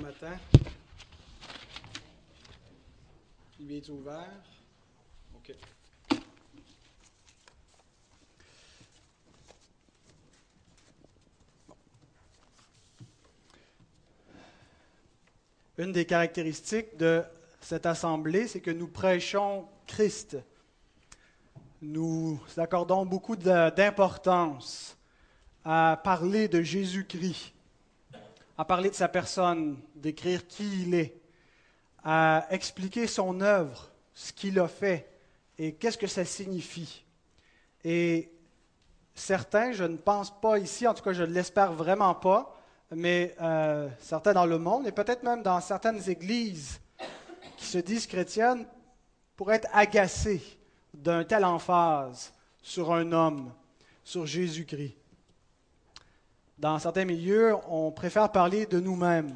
Matin. Il est ouvert. OK. Une des caractéristiques de cette assemblée, c'est que nous prêchons Christ. Nous accordons beaucoup d'importance à parler de Jésus-Christ, à parler de sa personne, d'écrire qui il est, à expliquer son œuvre, ce qu'il a fait et qu'est-ce que ça signifie. Et certains, je ne pense pas ici, en tout cas je ne l'espère vraiment pas, mais euh, certains dans le monde et peut-être même dans certaines églises qui se disent chrétiennes pourraient être agacés d'un tel emphase sur un homme, sur Jésus-Christ. Dans certains milieux, on préfère parler de nous-mêmes,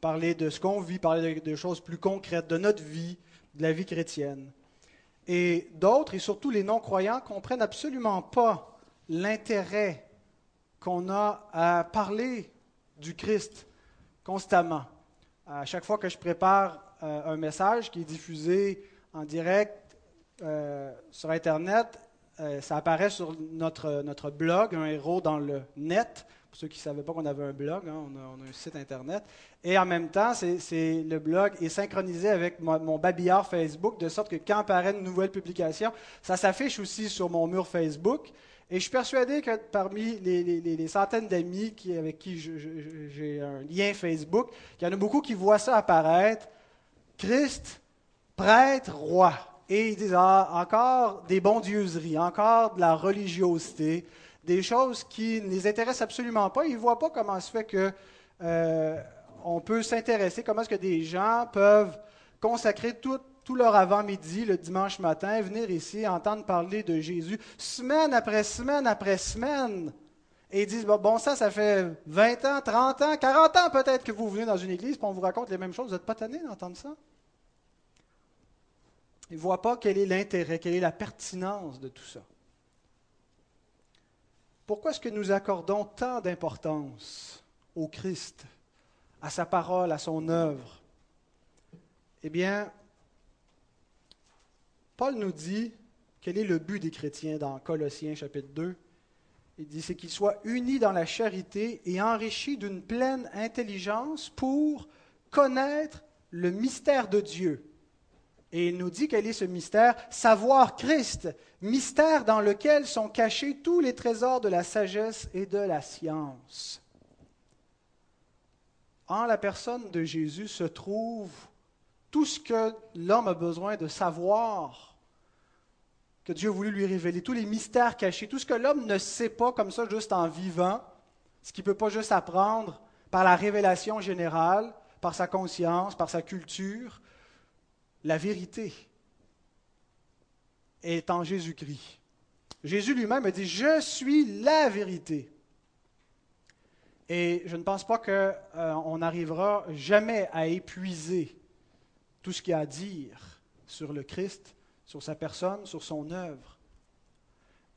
parler de ce qu'on vit, parler de, choses plus concrètes, de notre vie, de la vie chrétienne. Et d'autres, et surtout les non-croyants, comprennent absolument pas l'intérêt qu'on a à parler du Christ constamment. À chaque fois que je prépare euh, un message qui est diffusé en direct euh, sur Internet, euh, ça apparaît sur notre, notre blog, un héros dans le net. Pour ceux qui ne savaient pas qu'on avait un blog, hein, on, a, un site Internet. Et en même temps, le blog est synchronisé avec mon, babillard Facebook, de sorte que quand apparaît une nouvelle publication, ça s'affiche aussi sur mon mur Facebook. Et je suis persuadé que parmi les, centaines d'amis avec qui j'ai un lien Facebook, il y en a beaucoup qui voient ça apparaître. Christ, prêtre, roi. Et ils disent, ah, encore des bondieuseries, encore de la religiosité, des choses qui ne les intéressent absolument pas. Ils ne voient pas comment se fait que euh, on peut s'intéresser, comment est-ce que des gens peuvent consacrer tout, leur avant-midi le dimanche matin, venir ici, entendre parler de Jésus, semaine après semaine après semaine. Et ils disent, bon, ça, ça fait 20 ans, 30 ans, 40 ans peut-être que vous venez dans une église, et on vous raconte les mêmes choses. Vous n'êtes pas tanné d'entendre ça? Ils ne voient pas quel est l'intérêt, quelle est la pertinence de tout ça. Pourquoi est-ce que nous accordons tant d'importance au Christ, à sa parole, à son œuvre? Eh bien, Paul nous dit quel est le but des chrétiens dans Colossiens chapitre 2. Il dit c'est qu'ils soient unis dans la charité et enrichis d'une pleine intelligence pour connaître le mystère de Dieu et il nous dit quel est ce mystère? Savoir Christ, mystère dans lequel sont cachés tous les trésors de la sagesse et de la science. En la personne de Jésus se trouve tout ce que l'homme a besoin de savoir, que Dieu a voulu lui révéler, tous les mystères cachés, tout ce que l'homme ne sait pas comme ça juste en vivant, ce qu'il ne peut pas juste apprendre par la révélation générale, par sa conscience, par sa culture, la vérité est en Jésus-Christ. Jésus lui-même a dit, je suis la vérité. Et je ne pense pas qu'on euh, n'arrivera jamais à épuiser tout ce qu'il y a à dire sur le Christ, sur sa personne, sur son œuvre.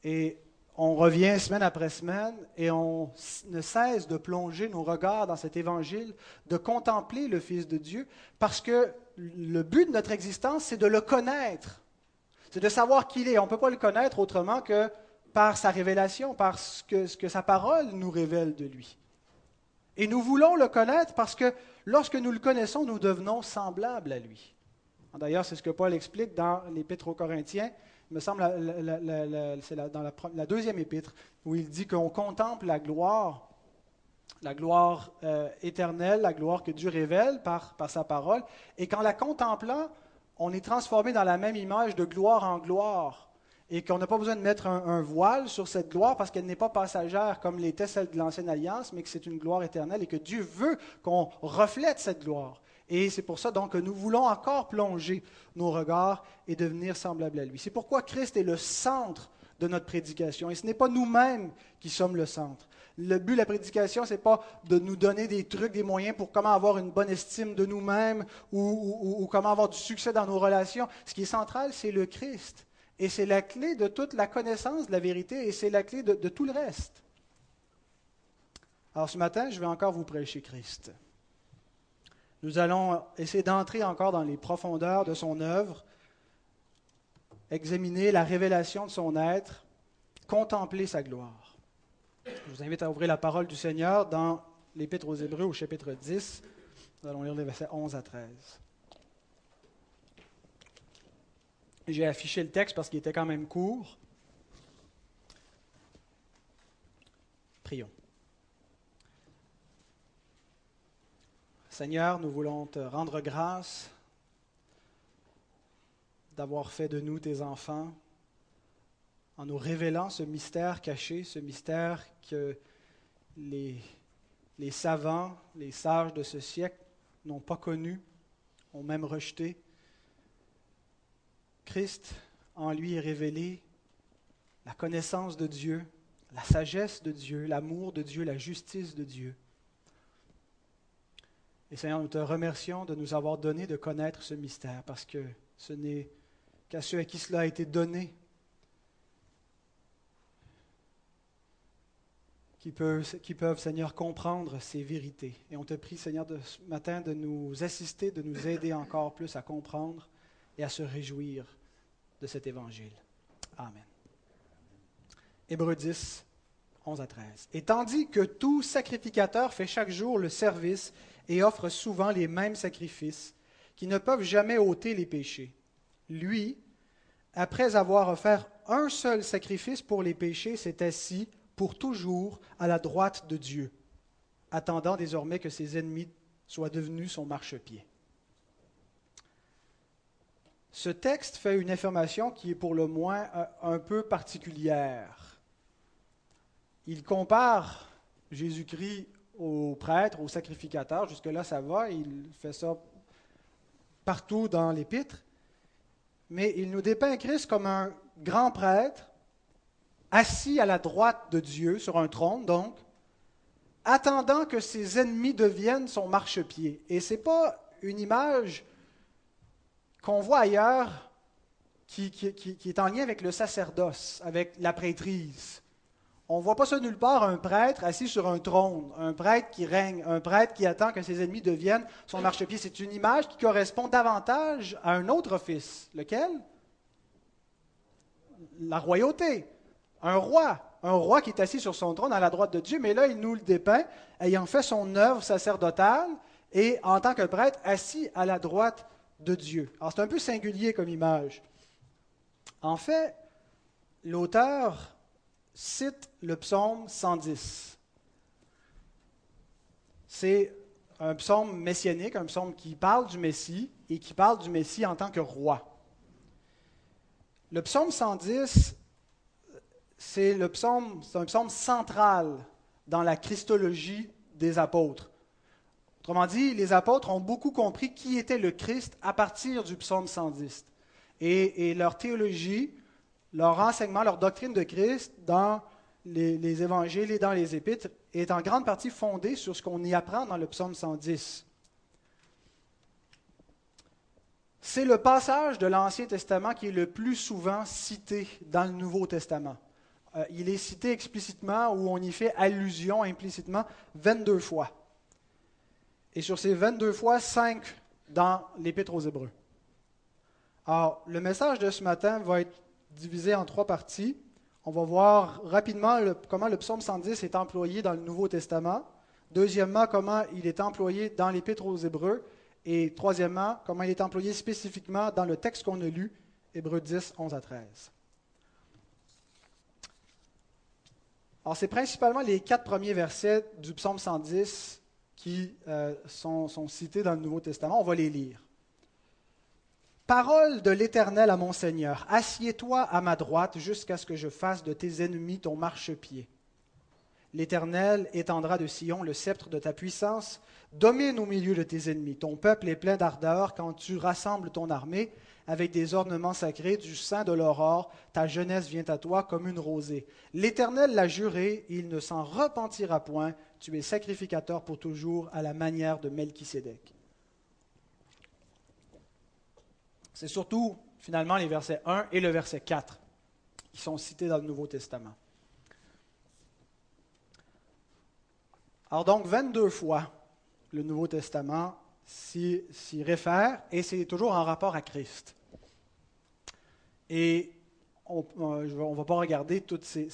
Et on revient semaine après semaine et on ne cesse de plonger nos regards dans cet évangile, de contempler le Fils de Dieu, parce que le but de notre existence, c'est de le connaître. C'est de savoir qui il est. On ne peut pas le connaître autrement que par sa révélation, par ce que, sa parole nous révèle de lui. Et nous voulons le connaître parce que lorsque nous le connaissons, nous devenons semblables à lui. D'ailleurs, c'est ce que Paul explique dans l'Épître aux Corinthiens il me semble, c'est dans la, deuxième épître, où il dit qu'on contemple la gloire, la gloire euh, éternelle, la gloire que Dieu révèle par, sa parole, et qu'en la contemplant, on est transformé dans la même image de gloire en gloire, et qu'on n'a pas besoin de mettre un, un, voile sur cette gloire parce qu'elle n'est pas passagère comme l'était celle de l'Ancienne Alliance, mais que c'est une gloire éternelle et que Dieu veut qu'on reflète cette gloire. Et c'est pour ça donc que nous voulons encore plonger nos regards et devenir semblables à lui. C'est pourquoi Christ est le centre de notre prédication. Et ce n'est pas nous-mêmes qui sommes le centre. Le but de la prédication, ce n'est pas de nous donner des trucs, des moyens pour comment avoir une bonne estime de nous-mêmes ou, comment avoir du succès dans nos relations. Ce qui est central, c'est le Christ. Et c'est la clé de toute la connaissance de la vérité et c'est la clé de, de tout le reste. Alors ce matin, je vais encore vous prêcher Christ. Nous allons essayer d'entrer encore dans les profondeurs de son œuvre, examiner la révélation de son être, contempler sa gloire. Je vous invite à ouvrir la parole du Seigneur dans l'Épître aux Hébreux au chapitre 10. Nous allons lire les versets 11 à 13. J'ai affiché le texte parce qu'il était quand même court. Prions. Seigneur, nous voulons te rendre grâce d'avoir fait de nous tes enfants en nous révélant ce mystère caché, ce mystère que les, savants, les sages de ce siècle n'ont pas connu, ont même rejeté. Christ, en lui est révélé la connaissance de Dieu, la sagesse de Dieu, l'amour de Dieu, la justice de Dieu. Et Seigneur, nous te remercions de nous avoir donné de connaître ce mystère, parce que ce n'est qu'à ceux à qui cela a été donné qui peuvent, qui peuvent, Seigneur, comprendre ces vérités. Et on te prie, Seigneur, de, ce matin de nous assister, de nous aider encore plus à comprendre et à se réjouir de cet évangile. Amen. Hébreux 10, 11 à 13. Et tandis que tout sacrificateur fait chaque jour le service et offre souvent les mêmes sacrifices qui ne peuvent jamais ôter les péchés. Lui, après avoir offert un seul sacrifice pour les péchés, s'est assis pour toujours à la droite de Dieu, attendant désormais que ses ennemis soient devenus son marchepied. Ce texte fait une affirmation qui est pour le moins un peu particulière. Il compare Jésus-Christ aux prêtres, aux sacrificateurs. Jusque-là, ça va. Il fait ça partout dans l'Épître. Mais il nous dépeint Christ comme un grand prêtre, assis à la droite de Dieu, sur un trône, donc, attendant que ses ennemis deviennent son marchepied. Et ce n'est pas une image qu'on voit ailleurs qui, qui, est en lien avec le sacerdoce, avec la prêtrise. On ne voit pas ça nulle part, un prêtre assis sur un trône, un prêtre qui règne, un prêtre qui attend que ses ennemis deviennent son marchepied. C'est une image qui correspond davantage à un autre office. Lequel? La royauté. Un roi. Un roi qui est assis sur son trône à la droite de Dieu, mais là, il nous le dépeint, ayant fait son œuvre sacerdotale et en tant que prêtre assis à la droite de Dieu. Alors, c'est un peu singulier comme image. En fait, l'auteur cite le psaume 110. C'est un psaume messianique, un psaume qui parle du Messie et qui parle du Messie en tant que roi. Le psaume 110, c'est le psaume, c'est un psaume central dans la christologie des apôtres. Autrement dit, les apôtres ont beaucoup compris qui était le Christ à partir du psaume 110. Et, et leur théologie leur enseignement, leur doctrine de Christ dans les, évangiles et dans les épîtres est en grande partie fondée sur ce qu'on y apprend dans le psaume 110. C'est le passage de l'Ancien Testament qui est le plus souvent cité dans le Nouveau Testament. Euh, il est cité explicitement ou on y fait allusion implicitement 22 fois. Et sur ces 22 fois, 5 dans l'Épître aux Hébreux. Alors, le message de ce matin va être divisé en trois parties. On va voir rapidement comment le psaume 110 est employé dans le Nouveau Testament. Deuxièmement, comment il est employé dans l'Épître aux Hébreux. Et troisièmement, comment il est employé spécifiquement dans le texte qu'on a lu, Hébreux 10, 11 à 13. Alors, c'est principalement les quatre premiers versets du psaume 110 qui euh, sont cités dans le Nouveau Testament. On va les lire. Parole de l'Éternel à mon Seigneur, assieds-toi à ma droite jusqu'à ce que je fasse de tes ennemis ton marchepied. L'Éternel étendra de Sion le sceptre de ta puissance, domine au milieu de tes ennemis. Ton peuple est plein d'ardeur quand tu rassembles ton armée avec des ornements sacrés du sein de l'aurore. Ta jeunesse vient à toi comme une rosée. L'Éternel l'a juré, il ne s'en repentira point. Tu es sacrificateur pour toujours à la manière de Melchisédek. C'est surtout, finalement, les versets 1 et le verset 4 qui sont cités dans le Nouveau Testament. Alors donc, 22 fois, le Nouveau Testament s'y réfère et c'est toujours en rapport à Christ. Et on ne va pas regarder toutes ces,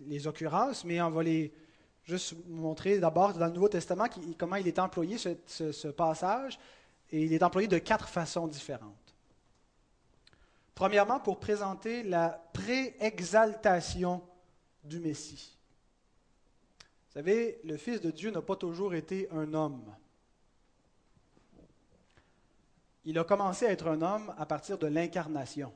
les occurrences, mais on va les juste montrer d'abord dans le Nouveau Testament comment il est employé, ce, ce passage, et il est employé de quatre façons différentes. Premièrement, pour présenter la préexaltation du Messie. Vous savez, le Fils de Dieu n'a pas toujours été un homme. Il a commencé à être un homme à partir de l'incarnation.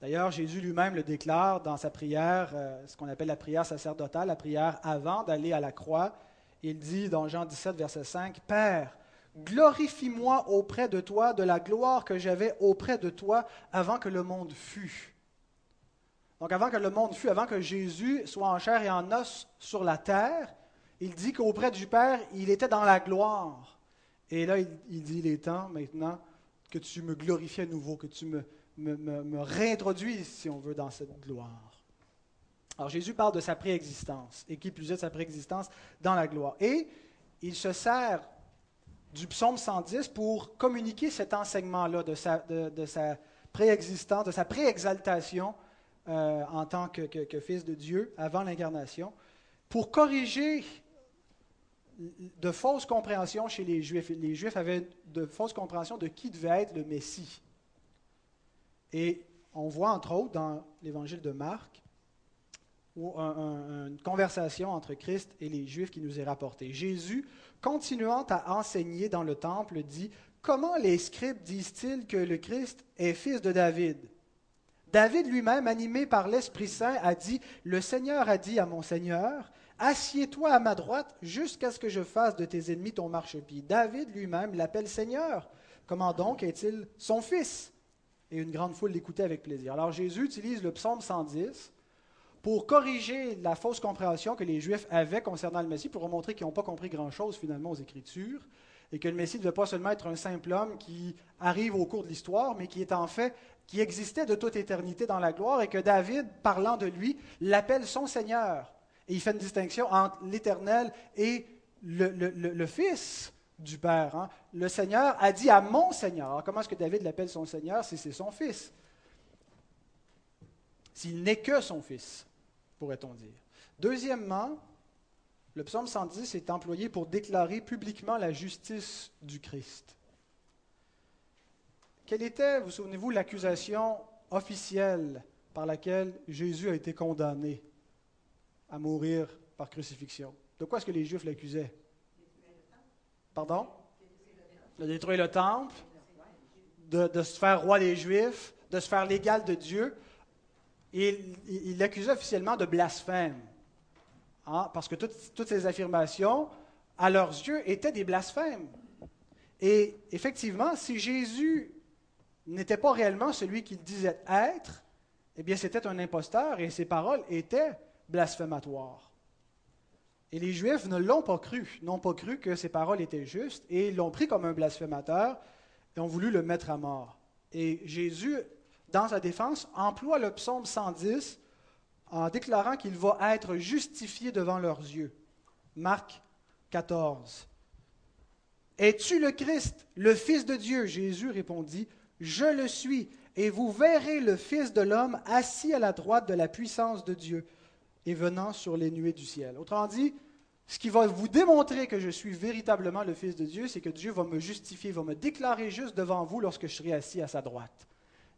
D'ailleurs, Jésus lui-même le déclare dans sa prière, euh, ce qu'on appelle la prière sacerdotale, la prière avant d'aller à la croix. Il dit dans Jean 17, verset 5, Père, glorifie-moi auprès de toi de la gloire que j'avais auprès de toi avant que le monde fût. Donc avant que le monde fût, avant que Jésus soit en chair et en os sur la terre, il dit qu'auprès du Père, il était dans la gloire. Et là, il, dit, il est temps maintenant que tu me glorifies à nouveau, que tu me, me, réintroduises, si on veut, dans cette gloire. Alors Jésus parle de sa préexistence, et qui plus est de sa préexistence dans la gloire. Et il se sert du psaume 110 pour communiquer cet enseignement-là de sa, de, sa préexistence, de sa préexaltation euh, en tant que, fils de Dieu avant l'incarnation, pour corriger de fausses compréhensions chez les Juifs. Les Juifs avaient de fausses compréhensions de qui devait être le Messie. Et on voit entre autres dans l'évangile de Marc une conversation entre Christ et les Juifs qui nous est rapportée. Jésus, continuant à enseigner dans le temple, dit Comment les scribes disent-ils que le Christ est fils de David? David lui-même, animé par l'Esprit Saint, a dit Le Seigneur a dit à mon Seigneur Assieds-toi à ma droite jusqu'à ce que je fasse de tes ennemis ton marchepied. David lui-même l'appelle Seigneur. Comment donc est-il son fils? Et une grande foule l'écoutait avec plaisir. Alors Jésus utilise le psaume 110 pour corriger la fausse compréhension que les Juifs avaient concernant le Messie, pour montrer qu'ils n'ont pas compris grand-chose finalement aux Écritures, et que le Messie ne devait pas seulement être un simple homme qui arrive au cours de l'histoire, mais qui est en fait, qui existait de toute éternité dans la gloire, et que David, parlant de lui, l'appelle son Seigneur. Et il fait une distinction entre l'Éternel et le, Fils du Père. Hein. Le Seigneur a dit à mon Seigneur. Comment est-ce que David l'appelle son Seigneur si c'est son Fils? S'il n'est que son Fils pourrait-on dire. Deuxièmement, le psaume 110 est employé pour déclarer publiquement la justice du Christ. Quelle était, vous souvenez-vous, l'accusation officielle par laquelle Jésus a été condamné? À mourir par crucifixion De quoi est-ce que les Juifs l'accusaient? Pardon? De détruire le temple, de, se faire roi des Juifs, de se faire l'égal de Dieu il l'accusait officiellement de blasphème. Hein, parce que toutes, toutes, ces affirmations, à leurs yeux, étaient des blasphèmes. Et effectivement, si Jésus n'était pas réellement celui qu'il disait être, eh bien c'était un imposteur et ses paroles étaient blasphématoires. Et les Juifs ne l'ont pas cru, n'ont pas cru que ses paroles étaient justes et l'ont pris comme un blasphémateur et ont voulu le mettre à mort. Et Jésus dans sa défense, emploie le psaume 110 en déclarant qu'il va être justifié devant leurs yeux. Marc 14. Es-tu le Christ, le Fils de Dieu? Jésus répondit, Je le suis, et vous verrez le Fils de l'homme assis à la droite de la puissance de Dieu et venant sur les nuées du ciel. Autrement dit, ce qui va vous démontrer que je suis véritablement le Fils de Dieu, c'est que Dieu va me justifier, va me déclarer juste devant vous lorsque je serai assis à sa droite.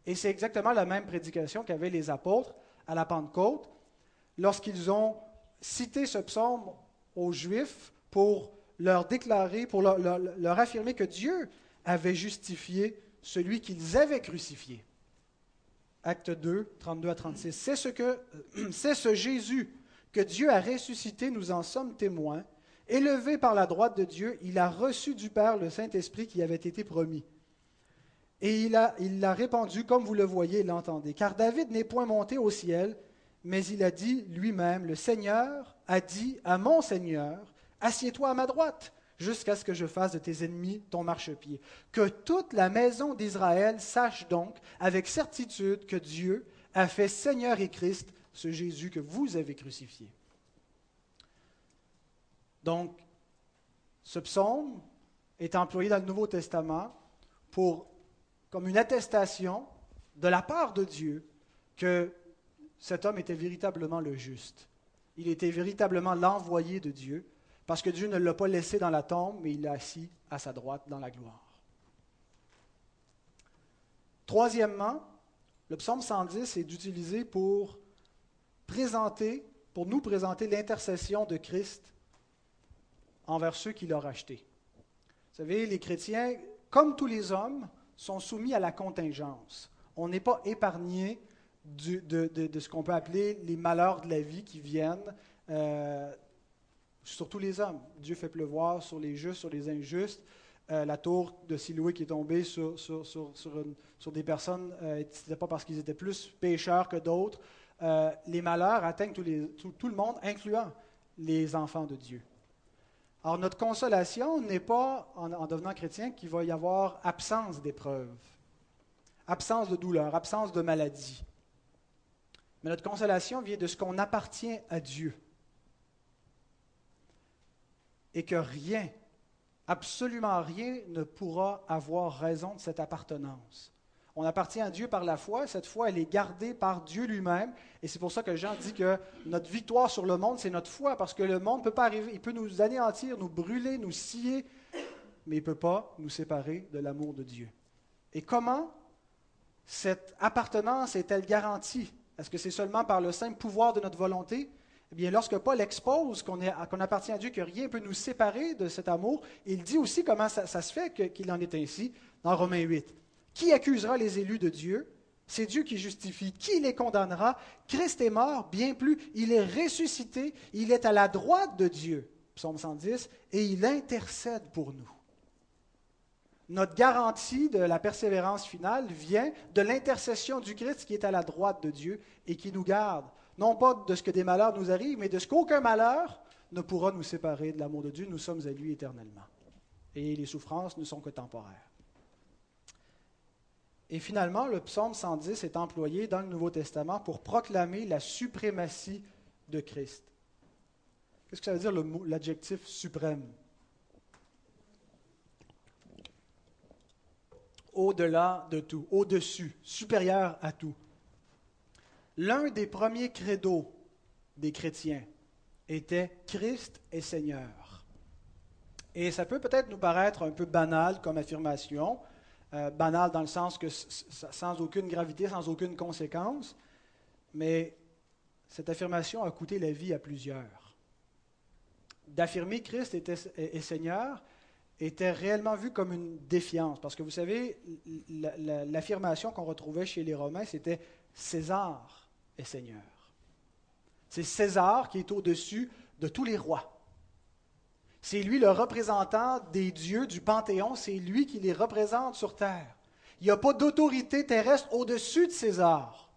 Et c'est exactement la même prédication qu'avaient les apôtres à la Pentecôte lorsqu'ils ont cité ce psaume aux Juifs pour leur déclarer, pour leur, affirmer que Dieu avait justifié celui qu'ils avaient crucifié. Acte 2, 32 à 36. C'est ce, que, c'est ce Jésus que Dieu a ressuscité, nous en sommes témoins. Élevé par la droite de Dieu, il a reçu du Père le Saint-Esprit qui avait été promis. Et il l'a il répandu comme vous le voyez et l'entendez. Car David n'est point monté au ciel, mais il a dit lui-même, le Seigneur a dit à mon Seigneur, assieds-toi à ma droite, jusqu'à ce que je fasse de tes ennemis ton marchepied. Que toute la maison d'Israël sache donc avec certitude que Dieu a fait Seigneur et Christ ce Jésus que vous avez crucifié. Donc, Ce psaume est employé dans le Nouveau Testament pour, comme une attestation de la part de Dieu que cet homme était véritablement le juste. Il était véritablement l'envoyé de Dieu, parce que Dieu ne l'a pas laissé dans la tombe, mais il l'a assis à sa droite dans la gloire. Troisièmement, le psaume 110 est utilisé pour présenter, pour nous présenter l'intercession de Christ envers ceux qui l'ont racheté. Vous savez, les chrétiens, comme tous les hommes, sont soumis à la contingence. On n'est pas épargné de, ce qu'on peut appeler les malheurs de la vie qui viennent, euh, sur tous les hommes. Dieu fait pleuvoir sur les justes, sur les injustes. Euh, la tour de Siloué qui est tombée sur, sur, sur, des personnes, euh, ce pas parce qu'ils étaient plus pécheurs que d'autres. les malheurs atteignent tout, le monde, incluant les enfants de Dieu. Alors notre consolation n'est pas, en, en devenant chrétien, qu'il va y avoir absence d'épreuves, absence de douleur, absence de maladie. Mais notre consolation vient de ce qu'on appartient à Dieu. Et que rien, absolument rien ne pourra avoir raison de cette appartenance. On appartient à Dieu par la foi, cette foi, elle est gardée par Dieu lui-même. Et c'est pour ça que Jean dit que notre victoire sur le monde, c'est notre foi, parce que le monde peut pas arriver, il peut nous anéantir, nous brûler, nous scier, mais il ne peut pas nous séparer de l'amour de Dieu. Et comment cette appartenance est-elle garantie? Est-ce que c'est seulement par le simple pouvoir de notre volonté? Eh bien, lorsque Paul expose qu'on appartient à Dieu, que rien ne peut nous séparer de cet amour, il dit aussi comment ça, se fait qu'il en est ainsi dans Romains 8. Qui accusera les élus de Dieu? C'est Dieu qui justifie. Qui les condamnera? Christ est mort, bien plus, il est ressuscité, il est à la droite de Dieu, psaume 110, et il intercède pour nous. Notre garantie de la persévérance finale vient de l'intercession du Christ qui est à la droite de Dieu et qui nous garde, non pas de ce que des malheurs nous arrivent, mais de ce qu'aucun malheur ne pourra nous séparer de l'amour de Dieu. Nous sommes à lui éternellement. Et les souffrances ne sont que temporaires. Et finalement, le psaume 110 est employé dans le Nouveau Testament pour proclamer la suprématie de Christ. Qu'est-ce que ça veut dire l'adjectif suprême? Au-delà de tout, au-dessus, supérieur à tout. L'un des premiers credos des chrétiens était Christ est Seigneur. Et ça peut peut-être nous paraître un peu banal comme affirmation, euh, banal dans le sens que sans aucune gravité, sans aucune conséquence, mais cette affirmation a coûté la vie à plusieurs. D'affirmer Christ est Seigneur, était réellement vu comme une défiance. Parce que vous savez, l'affirmation qu'on retrouvait chez les Romains, c'était César est Seigneur. C'est César qui est au-dessus de tous les rois. C'est lui le représentant des dieux du Panthéon, c'est lui qui les représente sur terre. Il n'y a pas d'autorité terrestre au-dessus de César.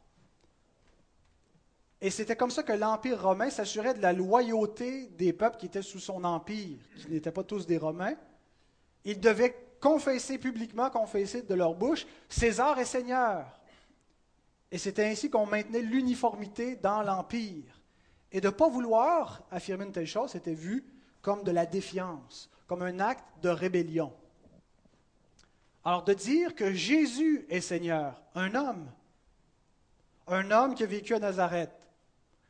Et c'était comme ça que l'Empire romain s'assurait de la loyauté des peuples qui étaient sous son empire, qui n'étaient pas tous des Romains, ils devaient confesser publiquement, confesser de leur bouche, César est Seigneur. Et c'était ainsi qu'on maintenait l'uniformité dans l'Empire. Et de ne pas vouloir affirmer une telle chose, c'était vu comme de la défiance, comme un acte de rébellion. Alors de dire que Jésus est Seigneur, un homme, un homme qui a vécu à Nazareth,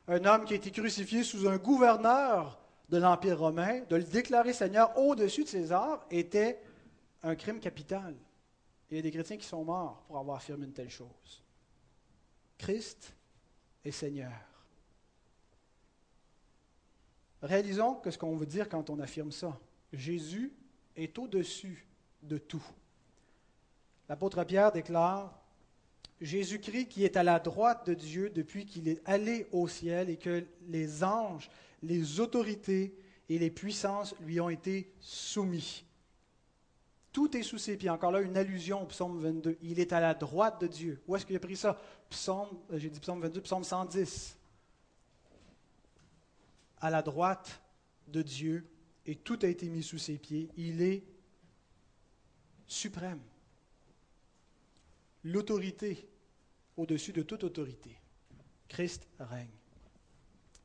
un homme qui a été crucifié sous un gouverneur de l'Empire romain, de le déclarer Seigneur au-dessus de César, était un crime capital. Il y a des chrétiens qui sont morts pour avoir affirmé une telle chose. Christ est Seigneur. Réalisons que ce qu'on veut dire quand on affirme ça. Jésus est au-dessus de tout. L'apôtre Pierre déclare Jésus-Christ qui est à la droite de Dieu depuis qu'il est allé au ciel et que les anges les autorités et les puissances lui ont été soumis. Tout est sous ses pieds. Encore là, une allusion au psaume 22. Il est à la droite de Dieu. Où est-ce qu'il a pris ça? Psaume, euh, j'ai dit psaume 22, psaume 110. À la droite de Dieu, et tout a été mis sous ses pieds. Il est suprême. L'autorité au-dessus de toute autorité. Christ règne.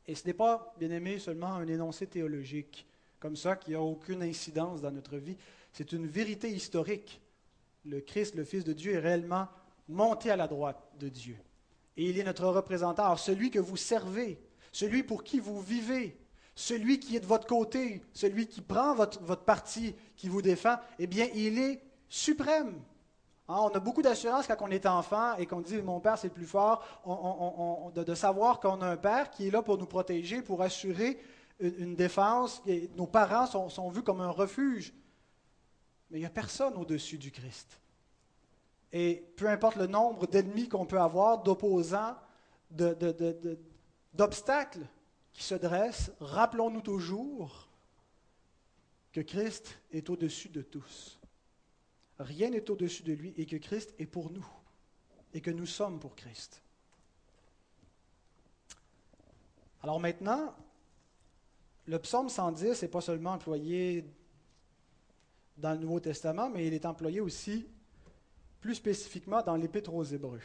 Et ce n'est pas, bien aimé, seulement un énoncé théologique comme ça qui n'a aucune incidence dans notre vie. C'est une vérité historique. Le Christ, le Fils de Dieu, est réellement monté à la droite de Dieu. Et il est notre représentant. Alors, celui que vous servez, celui pour qui vous vivez, celui qui est de votre côté, celui qui prend votre, votre parti, qui vous défend, eh bien, il est suprême. Hein, on a beaucoup d'assurance quand on est enfant et qu'on dit mon père c'est le plus fort, de, savoir qu'on a un père qui est là pour nous protéger, pour assurer une, défense. nos parents sont, vus comme un refuge. Mais il n'y a personne au-dessus du Christ. Et peu importe le nombre d'ennemis qu'on peut avoir, d'opposants, d'obstacles qui se dressent, rappelons-nous toujours que Christ est au-dessus de tous. Rien n'est au-dessus de lui et que Christ est pour nous et que nous sommes pour Christ. Alors maintenant, le psaume 110 n'est pas seulement employé dans le Nouveau Testament, mais il est employé aussi plus spécifiquement dans l'Épître aux Hébreux.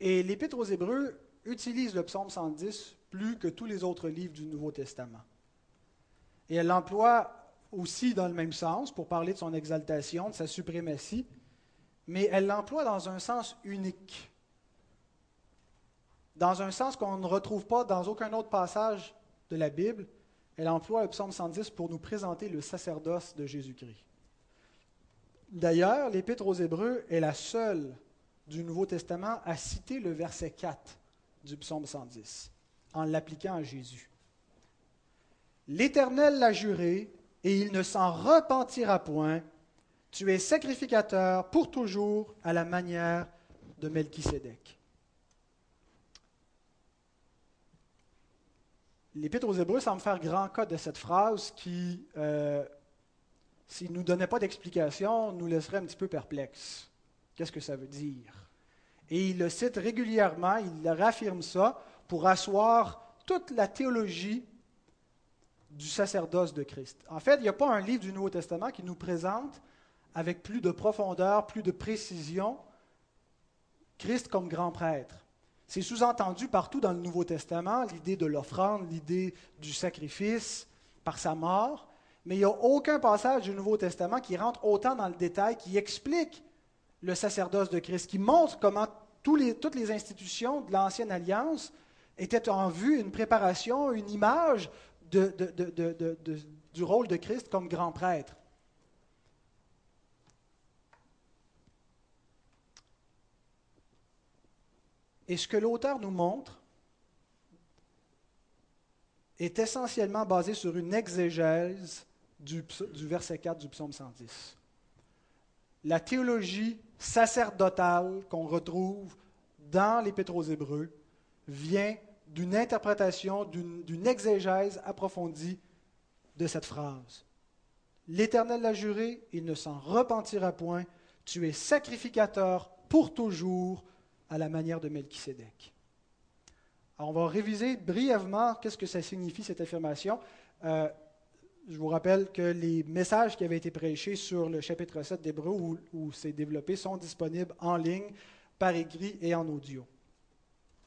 Et l'Épître aux Hébreux utilise le psaume 110 plus que tous les autres livres du Nouveau Testament. Et elle l'emploie aussi dans le même sens pour parler de son exaltation, de sa suprématie, mais elle l'emploie dans un sens unique, dans un sens qu'on ne retrouve pas dans aucun autre passage de la Bible. Elle emploie le psaume 110 pour nous présenter le sacerdoce de Jésus-Christ. D'ailleurs, l'Épître aux Hébreux est la seule du Nouveau Testament à citer le verset 4 du psaume 110 en l'appliquant à Jésus. L'Éternel l'a juré, et il ne s'en repentira point. Tu es sacrificateur pour toujours à la manière de Melchisédek. L'Épître aux Hébreux semble faire grand cas de cette phrase qui, euh, s'il ne nous donnait pas d'explication, nous laisserait un petit peu perplexes. Qu'est-ce que ça veut dire? Et il le cite régulièrement, il réaffirme ça pour asseoir toute la théologie du sacerdoce de Christ. En fait, il n'y a pas un livre du Nouveau Testament qui nous présente avec plus de profondeur, plus de précision, Christ comme grand prêtre. C'est sous-entendu partout dans le Nouveau Testament, l'idée de l'offrande, l'idée du sacrifice par sa mort, mais il n'y a aucun passage du Nouveau Testament qui rentre autant dans le détail, qui explique le sacerdoce de Christ, qui montre comment toutes les institutions de l'Ancienne Alliance étaient en vue une préparation, une image du rôle de Christ comme grand prêtre. Et ce que l'auteur nous montre est essentiellement basé sur une exégèse du, verset 4 du psaume 110. La théologie sacerdotale qu'on retrouve dans l'Épître aux Hébreux vient d'une interprétation, d'une exégèse approfondie de cette phrase. L'Éternel l'a juré, il ne s'en repentira point. Tu es sacrificateur pour toujours à la manière de Melchisédek. Alors on va réviser brièvement qu'est-ce que ça signifie cette affirmation. Euh, je vous rappelle que les messages qui avaient été prêchés sur le chapitre 7 d'Hébreu, où, où c'est développé, sont disponibles en ligne, par écrit et en audio,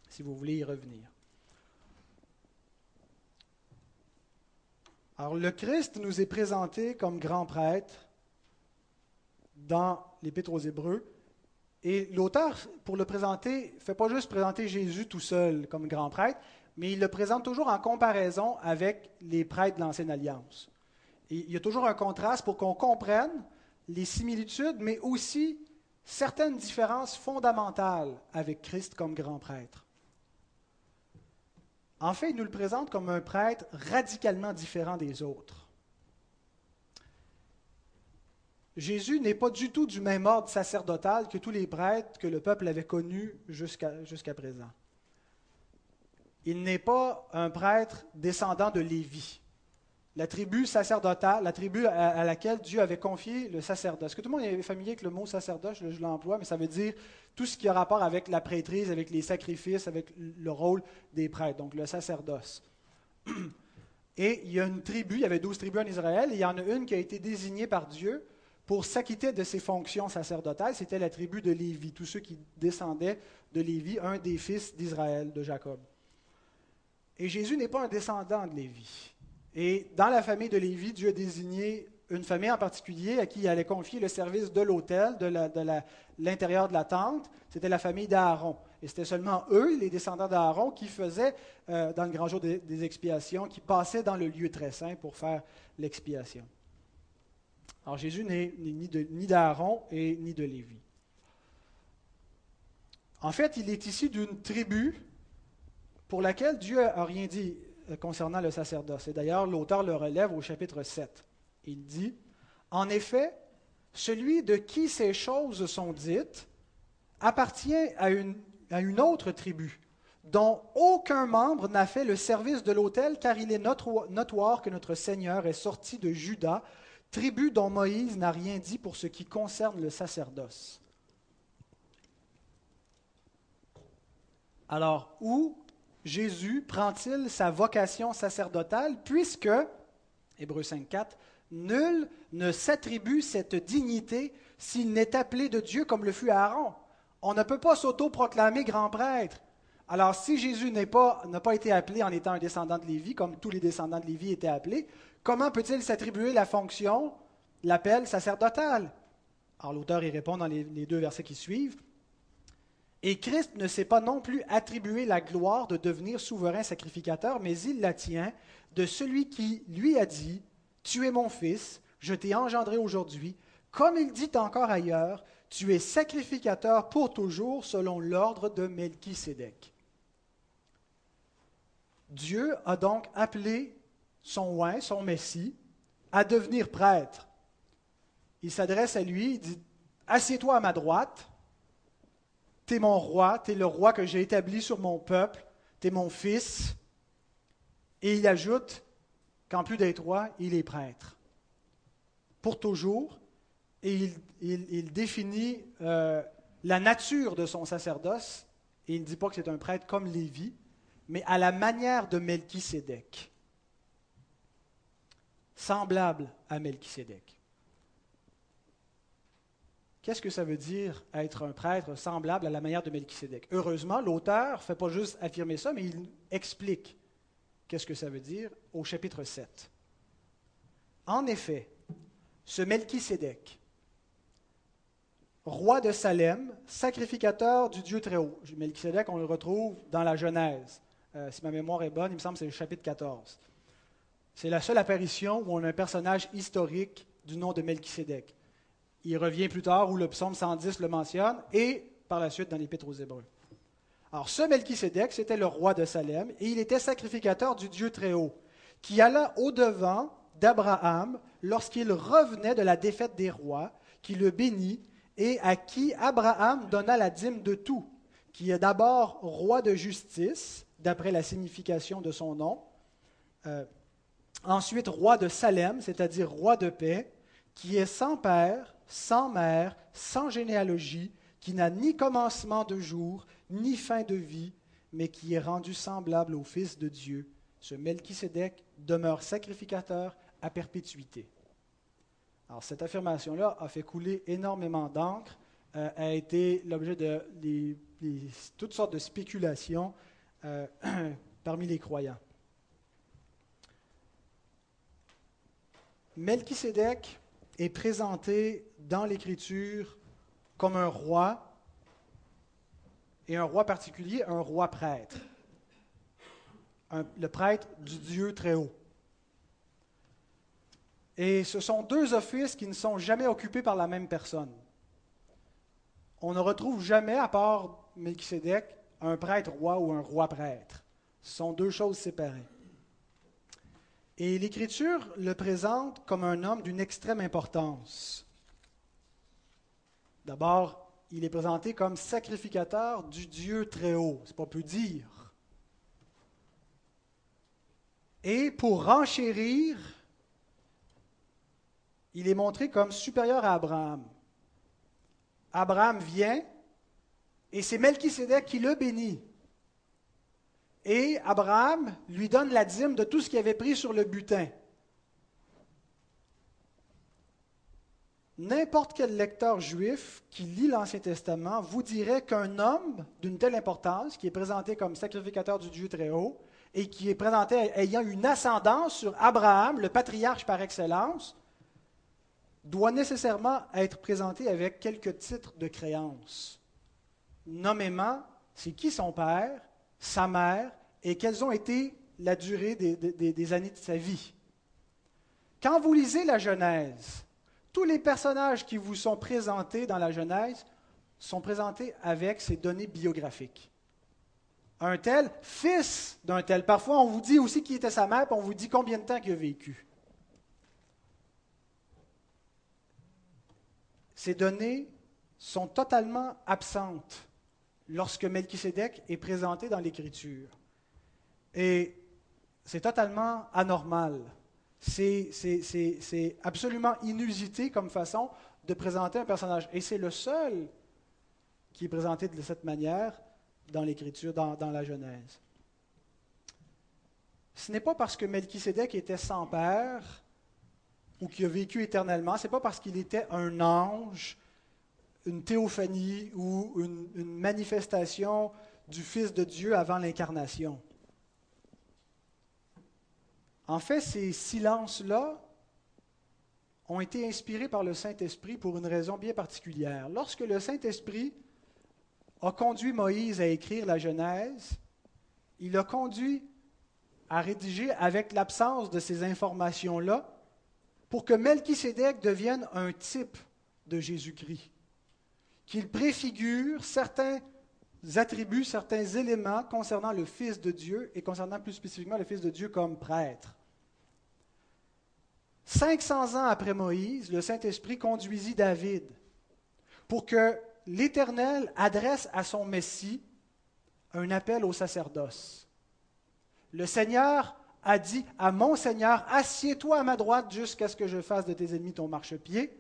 si vous voulez y revenir. Alors le Christ nous est présenté comme grand prêtre dans l'Épître aux Hébreux. Et l'auteur, pour le présenter, ne fait pas juste présenter Jésus tout seul comme grand prêtre, mais il le présente toujours en comparaison avec les prêtres de l'Ancienne Alliance. il y a toujours un contraste pour qu'on comprenne les similitudes, mais aussi certaines différences fondamentales avec Christ comme grand prêtre. En fait, il nous le présente comme un prêtre radicalement différent des autres. Jésus n'est pas du tout du même ordre sacerdotal que tous les prêtres que le peuple avait connus jusqu'à présent. Il n'est pas un prêtre descendant de Lévi la tribu sacerdotale, la tribu à, laquelle Dieu avait confié le sacerdoce. Est-ce que tout le monde est familier avec le mot sacerdoce? Je, l'emploie, mais ça veut dire tout ce qui a rapport avec la prêtrise, avec les sacrifices, avec le rôle des prêtres, donc le sacerdoce. Et il y a une tribu, il y avait douze tribus en Israël, et il y en a une qui a été désignée par Dieu pour s'acquitter de ses fonctions sacerdotales, c'était la tribu de Lévi, tous ceux qui descendaient de Lévi, un des fils d'Israël, de Jacob. Et Jésus n'est pas un descendant de Lévi. Et dans la famille de Lévi, Dieu a désigné une famille en particulier à qui il allait confier le service de l'autel, de l'intérieur de, la tente. C'était la famille d'Aaron. Et c'était seulement eux, les descendants d'Aaron, qui faisaient, euh, dans le grand jour des, des, expiations, qui passaient dans le lieu très saint pour faire l'expiation. Alors Jésus n'est ni d'Aaron et ni de Lévi. En fait, il est issu d'une tribu pour laquelle Dieu n'a rien dit euh, concernant le sacerdoce. Et d'ailleurs, l'auteur le relève au chapitre 7. Il dit, En effet, celui de qui ces choses sont dites appartient à une, à une autre tribu, dont aucun membre n'a fait le service de l'autel, car il est notoire que notre Seigneur est sorti de Juda, tribu dont Moïse n'a rien dit pour ce qui concerne le sacerdoce. Alors, où Jésus prend-il sa vocation sacerdotale, puisque, Hébreu 5.4, nul ne s'attribue cette dignité s'il n'est appelé de Dieu comme le fut Aaron? On ne peut pas s'auto-proclamer grand prêtre. Alors, si Jésus n'a pas, pas, été appelé en étant un descendant de Lévi, comme tous les descendants de Lévi étaient appelés, comment peut-il s'attribuer la fonction, l'appel sacerdotal? Alors, l'auteur y répond dans les deux versets qui suivent. Et Christ ne s'est pas non plus attribué la gloire de devenir souverain sacrificateur, mais il la tient de celui qui lui a dit, Tu es mon fils, je t'ai engendré aujourd'hui. Comme il dit encore ailleurs, tu es sacrificateur pour toujours selon l'ordre de Melchisédek. Dieu a donc appelé son oint, son Messie, à devenir prêtre. Il s'adresse à lui, il dit Assieds-toi à ma droite, tu es mon roi, tu es le roi que j'ai établi sur mon peuple, tu es mon fils. Et il ajoute qu'en plus d'être roi, il est prêtre. Pour toujours. Et il, définit euh, la nature de son sacerdoce. Et il ne dit pas que c'est un prêtre comme Lévi, mais à la manière de Melchisédek. Semblable à Melchisédek. Qu'est-ce que ça veut dire être un prêtre semblable à la manière de Melchisédek Heureusement, l'auteur ne fait pas juste affirmer ça, mais il explique qu'est-ce que ça veut dire au chapitre 7. En effet, ce Melchisédek, roi de Salem, sacrificateur du Dieu très haut. Melchisédek, on le retrouve dans la Genèse. Euh, si ma mémoire est bonne, il me semble que c'est le chapitre 14. C'est la seule apparition où on a un personnage historique du nom de Melchisédek. Il revient plus tard où le psaume 110 le mentionne et par la suite dans l'Épître aux Hébreux. Alors, ce Melchisédek, c'était le roi de Salem et il était sacrificateur du Dieu très haut, qui alla au-devant d'Abraham lorsqu'il revenait de la défaite des rois, qui le bénit et à qui Abraham donna la dîme de tout, qui est d'abord roi de justice, d'après la signification de son nom, euh, ensuite roi de Salem, c'est-à-dire roi de paix, qui est sans père, sans mère, sans généalogie, qui n'a ni commencement de jour, ni fin de vie, mais qui est rendu semblable au Fils de Dieu. Ce Melchisédek demeure sacrificateur à perpétuité. Alors, cette affirmation-là a fait couler énormément d'encre, euh, a été l'objet de toutes sortes de spéculations euh, parmi les croyants. Melchisédek est présenté dans l'Écriture comme un roi, et un roi particulier, un roi prêtre. le prêtre du Dieu très haut. Et ce sont deux offices qui ne sont jamais occupés par la même personne. On ne retrouve jamais, à part Melchizedek, un prêtre roi ou un roi prêtre. Ce sont deux choses séparées. Et l'Écriture le présente comme un homme d'une extrême importance. D'abord, il est présenté comme sacrificateur du Dieu très haut, c'est pas peu dire. Et pour renchérir, il est montré comme supérieur à Abraham. Abraham vient et c'est Melchisédek qui le bénit. Et Abraham lui donne la dîme de tout ce qu'il avait pris sur le butin. N'importe quel lecteur juif qui lit l'Ancien Testament vous dirait qu'un homme d'une telle importance, qui est présenté comme sacrificateur du Dieu très haut, et qui est présenté ayant une ascendance sur Abraham, le patriarche par excellence, doit nécessairement être présenté avec quelques titres de créance. Nommément, c'est qui son père, sa mère et quelles ont été la durée des, années de sa vie. Quand vous lisez la Genèse, tous les personnages qui vous sont présentés dans la Genèse sont présentés avec ces données biographiques. Un tel, fils d'un tel. Parfois, on vous dit aussi qui était sa mère, puis on vous dit combien de temps il a vécu. Ces données sont totalement absentes lorsque Melchisédek est présenté dans l'Écriture. Et c'est totalement anormal. C'est absolument inusité comme façon de présenter un personnage. Et c'est le seul qui est présenté de cette manière dans l'Écriture, dans, la Genèse. Ce n'est pas parce que Melchisédek était sans père ou qu'il a vécu éternellement, ce n'est pas parce qu'il était un ange, une théophanie ou une manifestation du Fils de Dieu avant l'incarnation. En fait, ces silences-là ont été inspirés par le Saint-Esprit pour une raison bien particulière. Lorsque le Saint-Esprit a conduit Moïse à écrire la Genèse, il a conduit à rédiger avec l'absence de ces informations-là pour que Melchisédek devienne un type de Jésus-Christ, qu'il préfigure certains attributs, certains éléments concernant le Fils de Dieu et concernant plus spécifiquement le Fils de Dieu comme prêtre. 500 ans après Moïse, le Saint-Esprit conduisit David pour que l'Éternel adresse à son Messie un appel au sacerdoce. Le Seigneur a dit à mon Seigneur, assieds-toi à ma droite jusqu'à ce que je fasse de tes ennemis ton marchepied.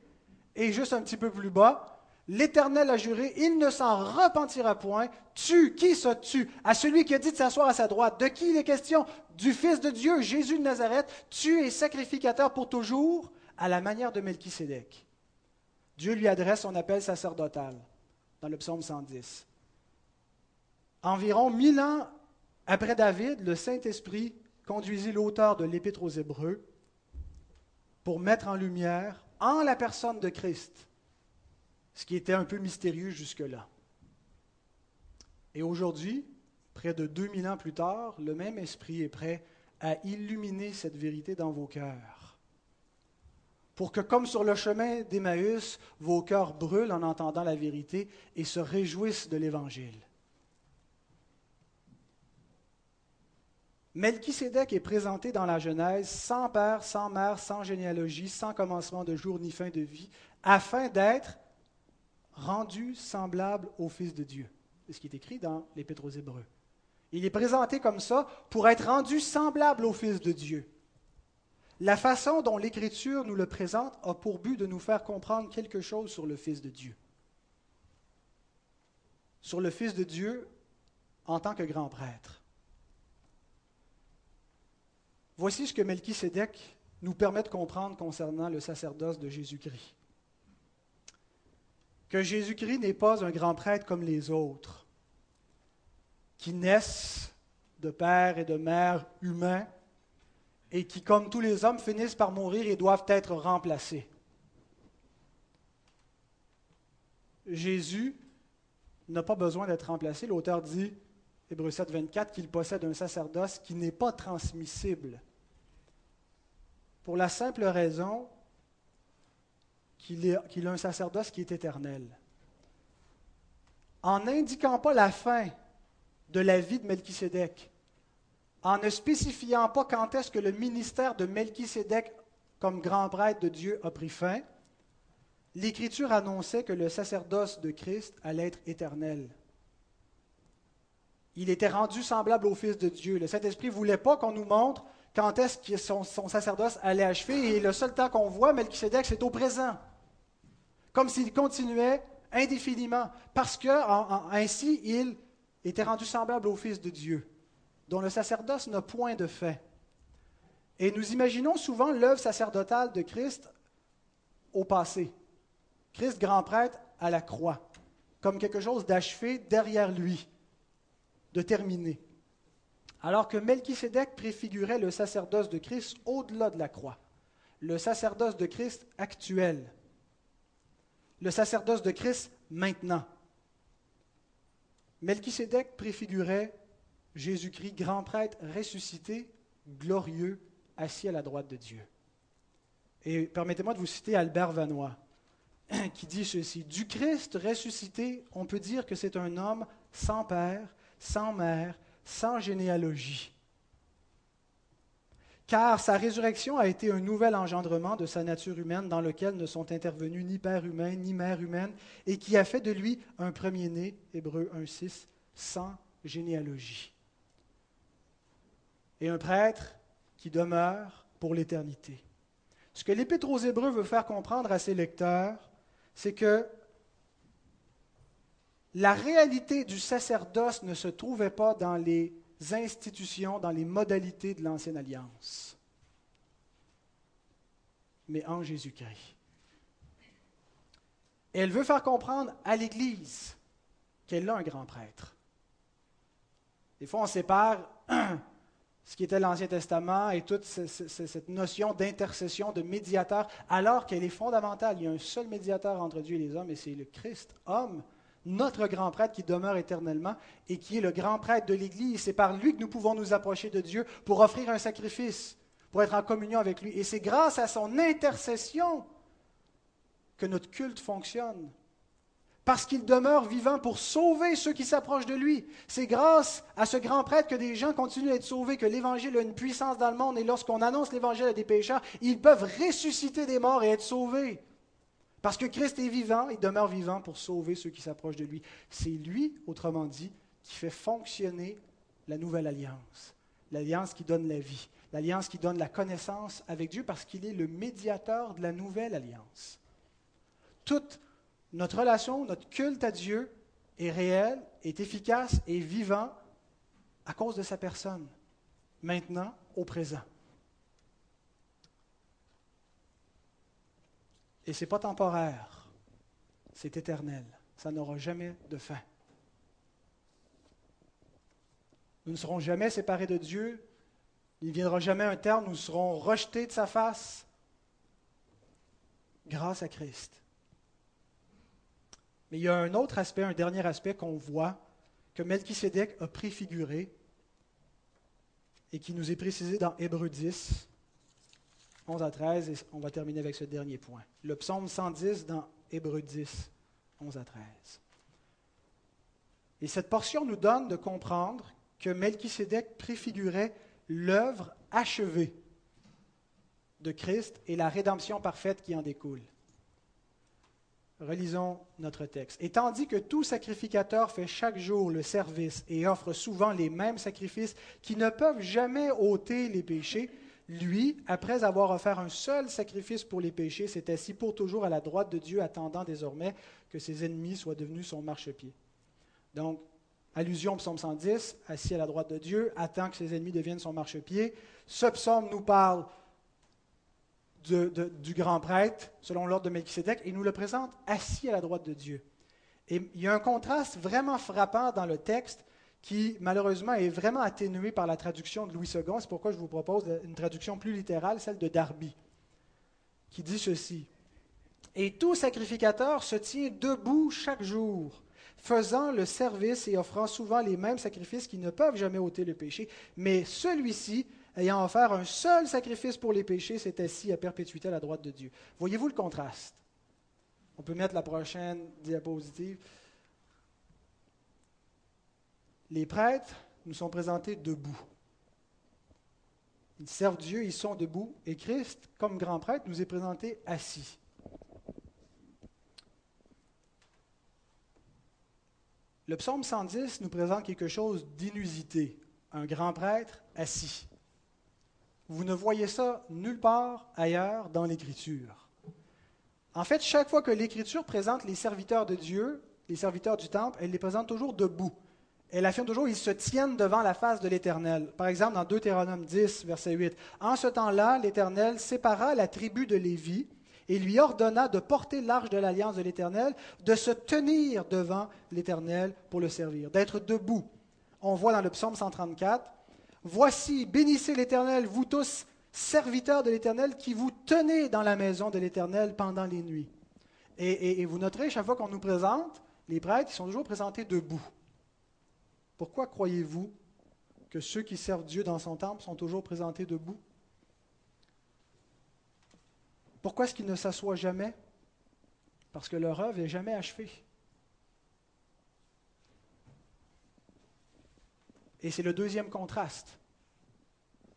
Et juste un petit peu plus bas, L'Éternel a juré, il ne s'en repentira point. Tu, qui ça tu À celui qui a dit de s'asseoir à sa droite. De qui il est question? Du Fils de Dieu, Jésus de Nazareth. Tu es sacrificateur pour toujours, à la manière de Melchisédek. Dieu lui adresse son appel sacerdotal dans le psaume 110. Environ mille ans après David, le Saint-Esprit conduisit l'auteur de l'Épître aux Hébreux pour mettre en lumière, en la personne de Christ, ce qui était un peu mystérieux jusque-là. Et aujourd'hui, près de 2000 ans plus tard, le même esprit est prêt à illuminer cette vérité dans vos cœurs. Pour que, comme sur le chemin d'Emmaüs, vos cœurs brûlent en entendant la vérité et se réjouissent de l'Évangile. Melchisédek est présenté dans la Genèse sans père, sans mère, sans généalogie, sans commencement de jour ni fin de vie, afin d'être rendu semblable au Fils de Dieu. C'est ce qui est écrit dans l'Épître aux Hébreux. Il est présenté comme ça pour être rendu semblable au Fils de Dieu. La façon dont l'Écriture nous le présente a pour but de nous faire comprendre quelque chose sur le Fils de Dieu. Sur le Fils de Dieu en tant que grand prêtre. Voici ce que Melchisédek nous permet de comprendre concernant le sacerdoce de Jésus-Christ que Jésus-Christ n'est pas un grand prêtre comme les autres, qui naissent de père et de mère humains et qui, comme tous les hommes, finissent par mourir et doivent être remplacés. Jésus n'a pas besoin d'être remplacé. L'auteur dit, Hébreu 7, 24, qu'il possède un sacerdoce qui n'est pas transmissible. Pour la simple raison qu'il a un sacerdoce qui est éternel. En n'indiquant pas la fin de la vie de Melchisédek, en ne spécifiant pas quand est-ce que le ministère de Melchisédek comme grand prêtre de Dieu a pris fin, l'Écriture annonçait que le sacerdoce de Christ allait être éternel. Il était rendu semblable au Fils de Dieu. Le Saint-Esprit ne voulait pas qu'on nous montre quand est-ce que son, sacerdoce allait achever, et le seul temps qu'on voit Melchisédek, c'est au présent comme s'il continuait indéfiniment, parce que ainsi il était rendu semblable au Fils de Dieu, dont le sacerdoce n'a point de fait. Et nous imaginons souvent l'œuvre sacerdotale de Christ au passé. Christ grand prêtre à la croix, comme quelque chose d'achevé derrière lui, de terminé. Alors que Melchisédek préfigurait le sacerdoce de Christ au-delà de la croix, le sacerdoce de Christ actuel, le sacerdoce de Christ maintenant. Melchisédek préfigurait Jésus-Christ, grand prêtre ressuscité, glorieux, assis à la droite de Dieu. Et permettez-moi de vous citer Albert Vanois, qui dit ceci Du Christ ressuscité, on peut dire que c'est un homme sans père, sans mère, sans généalogie. Car sa résurrection a été un nouvel engendrement de sa nature humaine dans lequel ne sont intervenus ni père humain ni mère humaine, et qui a fait de lui un premier-né, Hébreu 1.6, sans généalogie. Et un prêtre qui demeure pour l'éternité. Ce que l'Épître aux Hébreux veut faire comprendre à ses lecteurs, c'est que la réalité du sacerdoce ne se trouvait pas dans les institutions, dans les modalités de l'ancienne alliance, mais en Jésus-Christ. Et elle veut faire comprendre à l'Église qu'elle a un grand prêtre. Des fois, on sépare ce qui était l'Ancien Testament et toute cette notion d'intercession, de médiateur, alors qu'elle est fondamentale. Il y a un seul médiateur entre Dieu et les hommes, et c'est le Christ, homme, notre grand prêtre qui demeure éternellement et qui est le grand prêtre de l'Église. C'est par lui que nous pouvons nous approcher de Dieu pour offrir un sacrifice, pour être en communion avec lui. Et c'est grâce à son intercession que notre culte fonctionne parce qu'il demeure vivant pour sauver ceux qui s'approchent de lui. C'est grâce à ce grand prêtre que des gens continuent d'être sauvés, que l'Évangile a une puissance dans le monde, et lorsqu'on annonce l'Évangile à des pécheurs, ils peuvent ressusciter des morts et être sauvés. Parce que Christ est vivant, il demeure vivant pour sauver ceux qui s'approchent de lui. C'est lui, autrement dit, qui fait fonctionner la nouvelle alliance, l'alliance qui donne la vie, l'alliance qui donne la connaissance avec Dieu, parce qu'il est le médiateur de la nouvelle alliance. Toute notre relation, notre culte à Dieu est réel, est efficace et vivant à cause de sa personne, maintenant, au présent. Et ce n'est pas temporaire, c'est éternel. Ça n'aura jamais de fin. Nous ne serons jamais séparés de Dieu. Il ne viendra jamais un terme, nous serons rejetés de sa face grâce à Christ. Mais il y a un autre aspect, un dernier aspect qu'on voit, que Melchisédek a préfiguré et qui nous est précisé dans Hébreu 10, 11 à 13, et on va terminer avec ce dernier point. Le psaume 110 dans Hébreu 10, 11 à 13. Et cette portion nous donne de comprendre que Melchisédek préfigurait l'œuvre achevée de Christ et la rédemption parfaite qui en découle. Relisons notre texte. Et tandis que tout sacrificateur fait chaque jour le service et offre souvent les mêmes sacrifices qui ne peuvent jamais ôter les péchés, lui, après avoir offert un seul sacrifice pour les péchés, s'est assis pour toujours à la droite de Dieu, attendant désormais que ses ennemis soient devenus son marchepied. Donc, allusion au psaume 110, assis à la droite de Dieu, attend que ses ennemis deviennent son marchepied. Ce psaume nous parle du grand prêtre, selon l'ordre de Melchizedek, et nous le présente assis à la droite de Dieu. Et il y a un contraste vraiment frappant dans le texte qui, malheureusement, est vraiment atténué par la traduction de Louis II. C'est pourquoi je vous propose une traduction plus littérale, celle de Darby, qui dit ceci. Et tout sacrificateur se tient debout chaque jour, faisant le service et offrant souvent les mêmes sacrifices qui ne peuvent jamais ôter le péché, mais celui-ci ayant offert un seul sacrifice pour les péchés, s'est assis à perpétuité à la droite de Dieu. Voyez-vous le contraste? On peut mettre la prochaine diapositive. Les prêtres nous sont présentés debout. Ils servent Dieu, ils sont debout, et Christ, comme grand prêtre, nous est présenté assis. Le psaume 110 nous présente quelque chose d'inusité, un grand prêtre assis. Vous ne voyez ça nulle part ailleurs dans l'Écriture. En fait, chaque fois que l'Écriture présente les serviteurs de Dieu, les serviteurs du temple, elle les présente toujours debout. Elle affirme toujours ils se tiennent devant la face de l'Éternel. Par exemple, dans Deutéronome 10, verset 8. En ce temps-là, l'Éternel sépara la tribu de Lévi et lui ordonna de porter l'arche de l'alliance de l'Éternel, de se tenir devant l'Éternel pour le servir, d'être debout. On voit dans le psaume 134 Voici, bénissez l'Éternel, vous tous serviteurs de l'Éternel, qui vous tenez dans la maison de l'Éternel pendant les nuits. Et, et vous noterez, chaque fois qu'on nous présente, les prêtres, ils sont toujours présentés debout. Pourquoi croyez-vous que ceux qui servent Dieu dans son temple sont toujours présentés debout? Pourquoi est-ce qu'ils ne s'assoient jamais? Parce que leur œuvre n'est jamais achevée. Et c'est le deuxième contraste.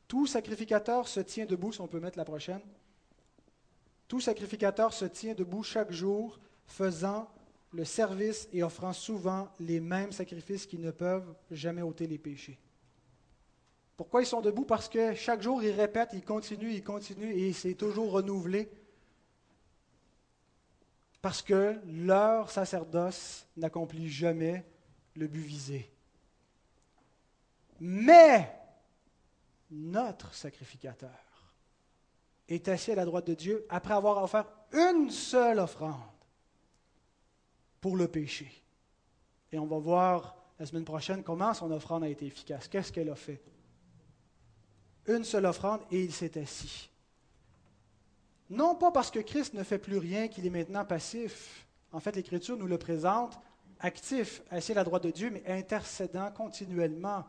Tout sacrificateur se tient debout, si on peut mettre la prochaine. Tout sacrificateur se tient debout chaque jour, faisant le service et offrant souvent les mêmes sacrifices qui ne peuvent jamais ôter les péchés. Pourquoi ils sont debout? Parce que chaque jour, ils répètent, ils continuent, ils continuent, et c'est toujours renouvelé. Parce que leur sacerdoce n'accomplit jamais le but visé. Mais notre sacrificateur est assis à la droite de Dieu après avoir offert une seule offrande pour le péché. Et on va voir la semaine prochaine comment son offrande a été efficace. Qu'est-ce qu'elle a fait? Une seule offrande et il s'est assis. Non pas parce que Christ ne fait plus rien, qu'il est maintenant passif. En fait, l'Écriture nous le présente actif, assis à la droite de Dieu, mais intercédant continuellement.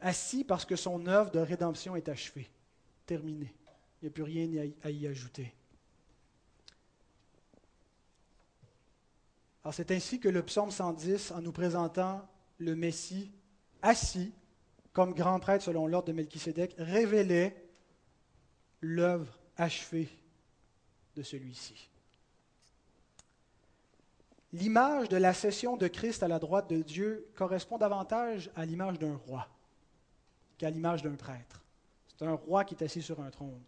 Assis parce que son œuvre de rédemption est achevée, terminée. Il n'y a plus rien à y ajouter. Alors c'est ainsi que le psaume 110, en nous présentant le Messie assis comme grand prêtre selon l'ordre de Melchisédek, révélait l'œuvre achevée de celui-ci. L'image de la session de Christ à la droite de Dieu correspond davantage à l'image d'un roi qu'à l'image d'un prêtre. C'est un roi qui est assis sur un trône.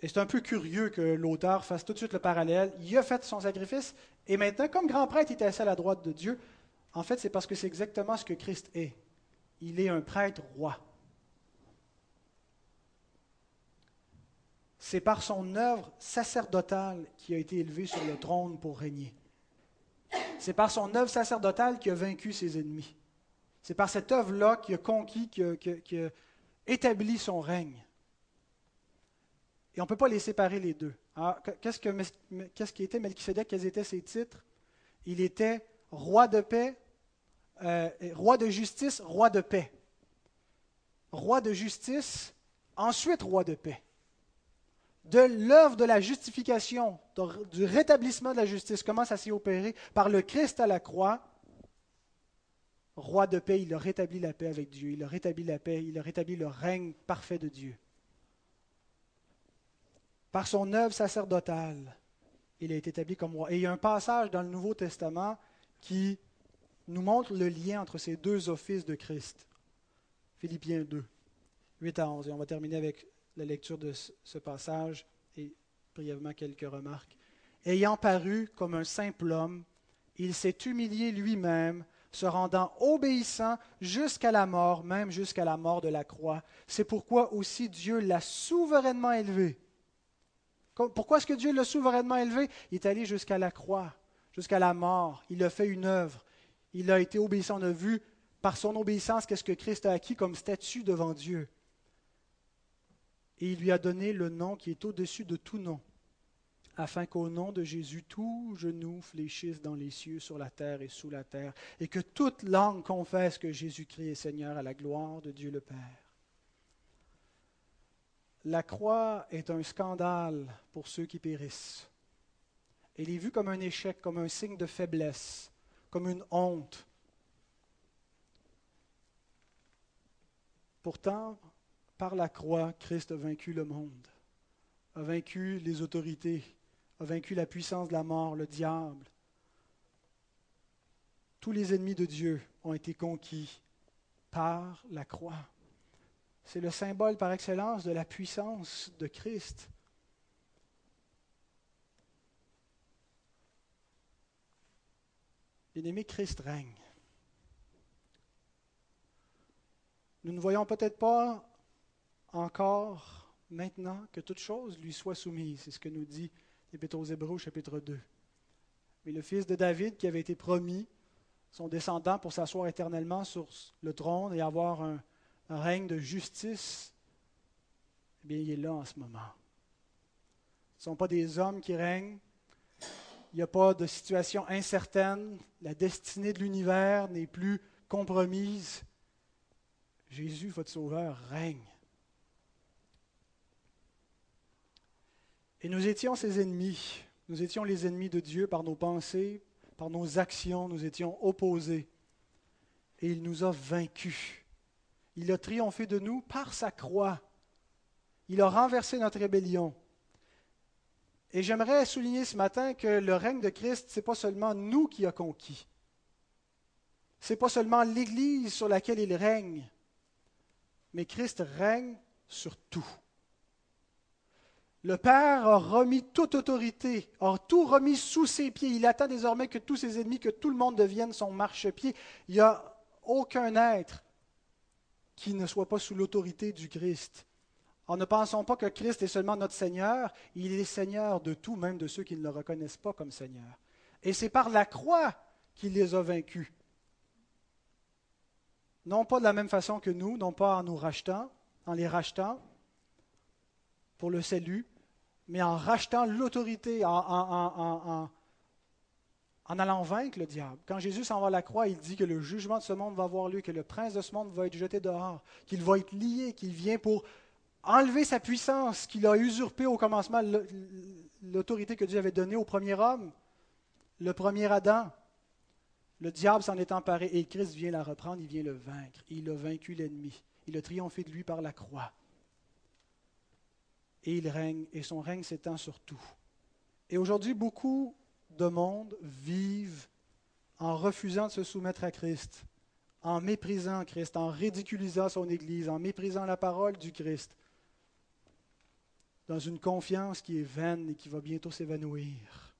Et c'est un peu curieux que l'auteur fasse tout de suite le parallèle. Il a fait son sacrifice, et maintenant, comme grand prêtre, il est assis à la droite de Dieu. En fait, c'est parce que c'est exactement ce que Christ est. Il est un prêtre roi. C'est par son œuvre sacerdotale qui a été élevé sur le trône pour régner. C'est par son œuvre sacerdotale qu'il a vaincu ses ennemis. C'est par cette œuvre-là qu'il a conquis, qu'il a, établi son règne. Et on ne peut pas les séparer les deux. qu'est-ce, que, qu'est-ce qui était Melchisedec? Quels étaient ses titres? Il était roi de paix, euh, roi de justice, roi de paix. Roi de justice, ensuite roi de paix. De l'œuvre de la justification, du rétablissement de la justice, comment ça s'est opéré? Par le Christ à la croix, roi de paix, il a rétabli la paix avec Dieu, il a rétabli la paix, il a rétabli le règne parfait de Dieu. Par son œuvre sacerdotale, il a été établi comme roi. Et il y a un passage dans le Nouveau Testament qui nous montre le lien entre ces deux offices de Christ. Philippiens 2, 8 à 11. Et on va terminer avec la lecture de ce passage et brièvement quelques remarques. Ayant paru comme un simple homme, il s'est humilié lui-même, se rendant obéissant jusqu'à la mort, même jusqu'à la mort de la croix. C'est pourquoi aussi Dieu l'a souverainement élevé pourquoi est-ce que Dieu l'a souverainement élevé? Il est allé jusqu'à la croix, jusqu'à la mort. Il a fait une œuvre. Il a été obéissant. On a vu par son obéissance qu'est-ce que Christ a acquis comme statut devant Dieu. Et il lui a donné le nom qui est au-dessus de tout nom, afin qu'au nom de Jésus, tout genou fléchisse dans les cieux, sur la terre et sous la terre, et que toute langue confesse que Jésus-Christ est Seigneur à la gloire de Dieu le Père la croix est un scandale pour ceux qui périssent. Elle est vue comme un échec, comme un signe de faiblesse, comme une honte. Pourtant, par la croix, Christ a vaincu le monde, a vaincu les autorités, a vaincu la puissance de la mort, le diable. Tous les ennemis de Dieu ont été conquis par la croix. C'est le symbole par excellence de la puissance de Christ. Bien-aimé, Christ règne. Nous ne voyons peut-être pas encore maintenant que toute chose lui soit soumise. C'est ce que nous dit l'Épître aux Hébreux chapitre 2. Mais le fils de David qui avait été promis son descendant pour s'asseoir éternellement sur le trône et avoir un, règne de justice, eh bien, il est là en ce moment. Ce ne sont pas des hommes qui règnent. Il n'y a pas de situation incertaine. La destinée de l'univers n'est plus compromise. Jésus, votre Sauveur, règne. Et nous étions ses ennemis. Nous étions les ennemis de Dieu par nos pensées, par nos actions. Nous étions opposés. Et il nous a vaincus. Il a triomphé de nous par sa croix. Il a renversé notre rébellion. Et j'aimerais souligner ce matin que le règne de Christ, ce n'est pas seulement nous qui a conquis. Ce n'est pas seulement l'Église sur laquelle il règne, mais Christ règne sur tout. Le Père a remis toute autorité, a tout remis sous ses pieds. Il attend désormais que tous ses ennemis, que tout le monde devienne son marchepied. Il n'y a aucun être qui ne soit pas sous l'autorité du Christ. En ne pensons pas que Christ est seulement notre Seigneur, il est Seigneur de tout, même de ceux qui ne le reconnaissent pas comme Seigneur. Et c'est par la croix qu'il les a vaincus. Non pas de la même façon que nous, non pas en nous rachetant, en les rachetant pour le salut, mais en rachetant l'autorité, en allant vaincre le diable. Quand Jésus s'en va à la croix, il dit que le jugement de ce monde va avoir lieu, que le prince de ce monde va être jeté dehors, qu'il va être lié, qu'il vient pour enlever sa puissance, qu'il a usurpé au commencement l'autorité que Dieu avait donnée au premier homme, le premier Adam. Le diable s'en est emparé et Christ vient la reprendre, il vient le vaincre. Il a vaincu l'ennemi. Il a triomphé de lui par la croix. Et il règne, et son règne s'étend sur tout. Et aujourd'hui, beaucoup de monde vivent en refusant de se soumettre à Christ, en méprisant Christ, en ridiculisant son Église, en méprisant la parole du Christ, dans une confiance qui est vaine et qui va bientôt s'évanouir.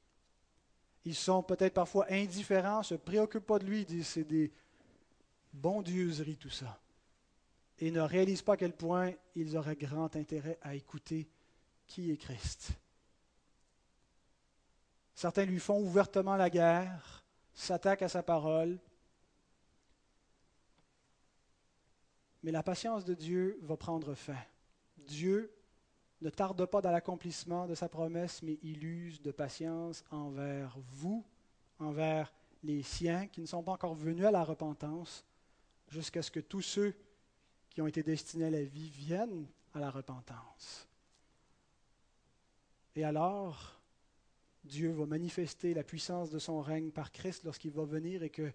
Ils sont peut-être parfois indifférents, se préoccupent pas de lui, disent c'est des bondieuseries tout ça. Et ne réalisent pas à quel point ils auraient grand intérêt à écouter qui est Christ. Certains lui font ouvertement la guerre, s'attaquent à sa parole. Mais la patience de Dieu va prendre fin. Dieu ne tarde pas dans l'accomplissement de sa promesse, mais il use de patience envers vous, envers les siens qui ne sont pas encore venus à la repentance, jusqu'à ce que tous ceux qui ont été destinés à la vie viennent à la repentance. Et alors, Dieu va manifester la puissance de son règne par Christ lorsqu'il va venir et que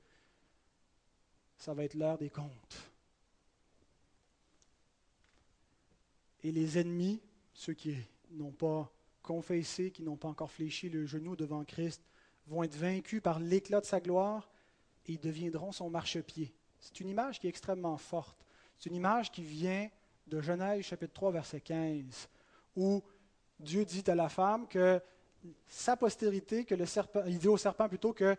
ça va être l'heure des comptes. Et les ennemis, ceux qui n'ont pas confessé, qui n'ont pas encore fléchi le genou devant Christ, vont être vaincus par l'éclat de sa gloire et ils deviendront son marchepied. C'est une image qui est extrêmement forte. C'est une image qui vient de Genèse chapitre 3 verset 15, où Dieu dit à la femme que sa postérité, que le serpent, il dit au serpent plutôt qu'il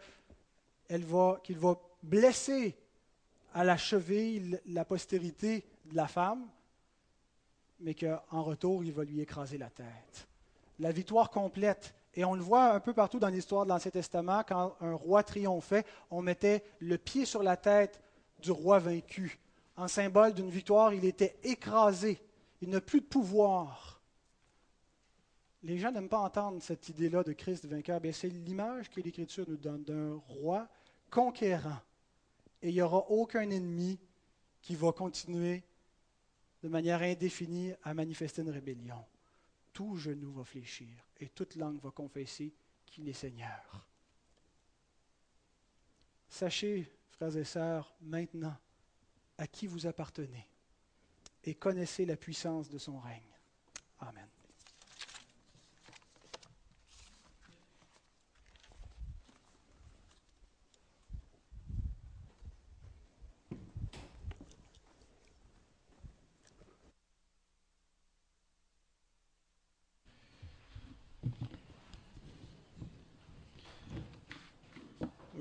va blesser à la cheville la postérité de la femme, mais qu'en retour, il va lui écraser la tête. La victoire complète. Et on le voit un peu partout dans l'histoire de l'Ancien Testament, quand un roi triomphait, on mettait le pied sur la tête du roi vaincu. En symbole d'une victoire, il était écrasé. Il n'a plus de pouvoir. Les gens n'aiment pas entendre cette idée-là de Christ vainqueur. c'est l'image que l'Écriture nous donne d'un roi conquérant. Et il n'y aura aucun ennemi qui va continuer de manière indéfinie à manifester une rébellion. Tout genou va fléchir et toute langue va confesser qu'il est Seigneur. Sachez, frères et sœurs, maintenant à qui vous appartenez et connaissez la puissance de son règne. Amen.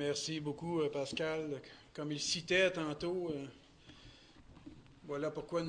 Merci beaucoup, euh, Pascal. Comme il citait tantôt, euh, voilà pourquoi nous